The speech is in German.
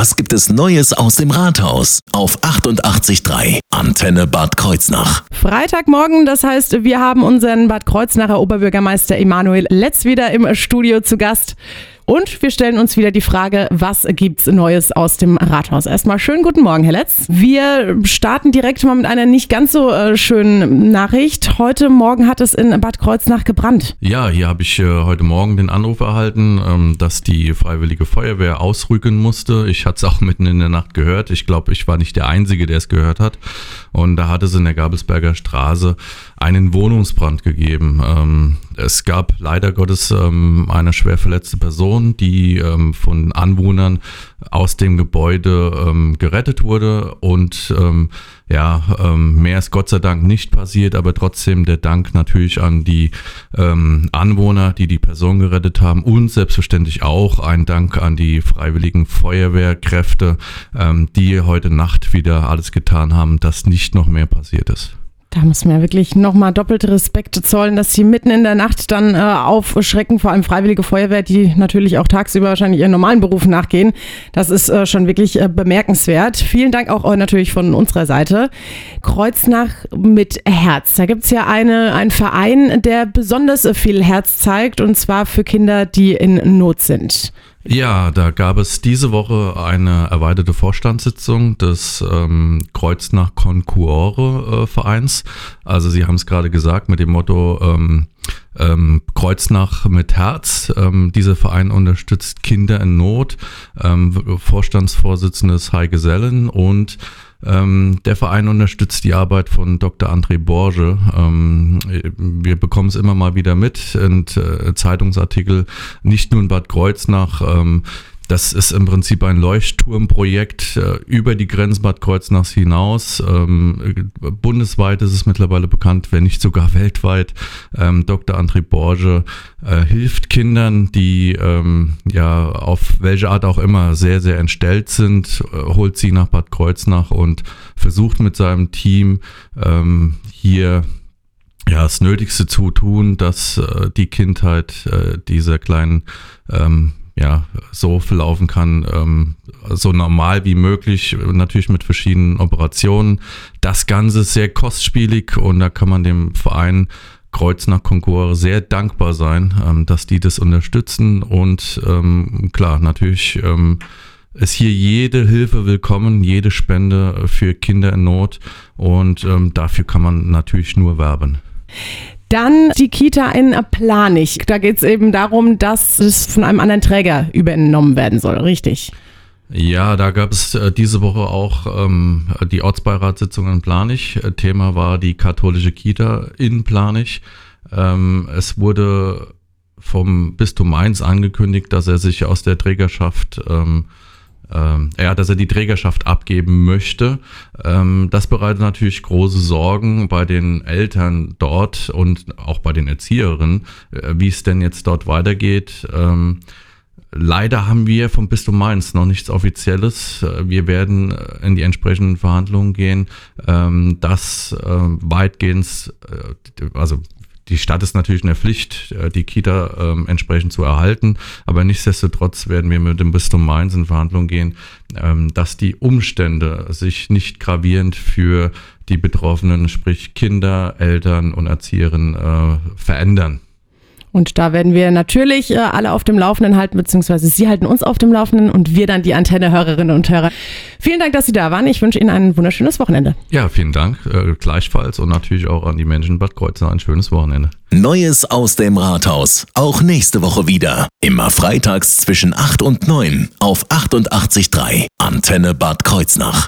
Was gibt es Neues aus dem Rathaus? Auf 88.3 Antenne Bad Kreuznach. Freitagmorgen, das heißt, wir haben unseren Bad Kreuznacher Oberbürgermeister Emanuel Letz wieder im Studio zu Gast. Und wir stellen uns wieder die Frage, was gibt's Neues aus dem Rathaus? Erstmal schönen guten Morgen, Herr Letz. Wir starten direkt mal mit einer nicht ganz so äh, schönen Nachricht. Heute Morgen hat es in Bad Kreuznach gebrannt. Ja, hier habe ich äh, heute Morgen den Anruf erhalten, ähm, dass die Freiwillige Feuerwehr ausrücken musste. Ich hatte es auch mitten in der Nacht gehört. Ich glaube, ich war nicht der Einzige, der es gehört hat. Und da hat es in der Gabelsberger Straße einen Wohnungsbrand gegeben. Ähm, es gab leider Gottes ähm, eine schwer verletzte Person, die ähm, von Anwohnern aus dem Gebäude ähm, gerettet wurde und ähm, ja, ähm, mehr ist Gott sei Dank nicht passiert, aber trotzdem der Dank natürlich an die ähm, Anwohner, die die Person gerettet haben und selbstverständlich auch ein Dank an die freiwilligen Feuerwehrkräfte, ähm, die heute Nacht wieder alles getan haben, dass nicht noch mehr passiert ist. Da muss man ja wirklich nochmal doppelt Respekt zollen, dass sie mitten in der Nacht dann äh, aufschrecken, vor allem Freiwillige Feuerwehr, die natürlich auch tagsüber wahrscheinlich ihren normalen Berufen nachgehen. Das ist äh, schon wirklich äh, bemerkenswert. Vielen Dank auch äh, natürlich von unserer Seite. Kreuznach mit Herz. Da gibt's ja eine, einen Verein, der besonders viel Herz zeigt, und zwar für Kinder, die in Not sind. Ja, da gab es diese Woche eine erweiterte Vorstandssitzung des ähm, Kreuznach Concuore äh, Vereins. Also Sie haben es gerade gesagt mit dem Motto ähm, ähm, Kreuznach mit Herz. Ähm, dieser Verein unterstützt Kinder in Not. Ähm, Vorstandsvorsitzende ist Heike Sellen und ähm, der Verein unterstützt die Arbeit von Dr. André Borge. Ähm, wir bekommen es immer mal wieder mit und äh, Zeitungsartikel, nicht nur in Bad Kreuznach. Das ist im Prinzip ein Leuchtturmprojekt äh, über die Grenzen Bad Kreuznachs hinaus. Ähm, bundesweit ist es mittlerweile bekannt, wenn nicht sogar weltweit. Ähm, Dr. André Borge äh, hilft Kindern, die ähm, ja auf welche Art auch immer sehr, sehr entstellt sind, äh, holt sie nach Bad Kreuznach und versucht mit seinem Team ähm, hier ja, das Nötigste zu tun, dass äh, die Kindheit äh, dieser kleinen ähm, ja, so verlaufen kann, ähm, so normal wie möglich, natürlich mit verschiedenen Operationen. Das Ganze ist sehr kostspielig und da kann man dem Verein Kreuz nach Konkurs sehr dankbar sein, ähm, dass die das unterstützen und ähm, klar, natürlich ähm, ist hier jede Hilfe willkommen, jede Spende für Kinder in Not und ähm, dafür kann man natürlich nur werben. Dann die Kita in Planich. Da geht es eben darum, dass es von einem anderen Träger übernommen werden soll, richtig? Ja, da gab es äh, diese Woche auch ähm, die Ortsbeiratssitzung in Planich. Thema war die katholische Kita in Planich. Ähm, es wurde vom Bistum Mainz angekündigt, dass er sich aus der Trägerschaft ähm, ähm, ja, dass er die Trägerschaft abgeben möchte. Ähm, das bereitet natürlich große Sorgen bei den Eltern dort und auch bei den Erzieherinnen, äh, wie es denn jetzt dort weitergeht. Ähm, leider haben wir vom Bistum Mainz noch nichts Offizielles. Äh, wir werden äh, in die entsprechenden Verhandlungen gehen, ähm, dass äh, weitgehend, äh, also die Stadt ist natürlich in der Pflicht, äh, die Kita ähm, entsprechend zu erhalten, aber nichtsdestotrotz werden wir mit dem Bistum Mainz in Verhandlungen gehen, ähm, dass die Umstände sich nicht gravierend für die Betroffenen, sprich Kinder, Eltern und Erzieherinnen, äh, verändern. Und da werden wir natürlich äh, alle auf dem Laufenden halten, beziehungsweise Sie halten uns auf dem Laufenden und wir dann die Antenne-Hörerinnen und Hörer. Vielen Dank, dass Sie da waren. Ich wünsche Ihnen ein wunderschönes Wochenende. Ja, vielen Dank. Äh, gleichfalls und natürlich auch an die Menschen in Bad Kreuznach ein schönes Wochenende. Neues aus dem Rathaus. Auch nächste Woche wieder. Immer freitags zwischen 8 und 9 auf 88.3 Antenne Bad Kreuznach.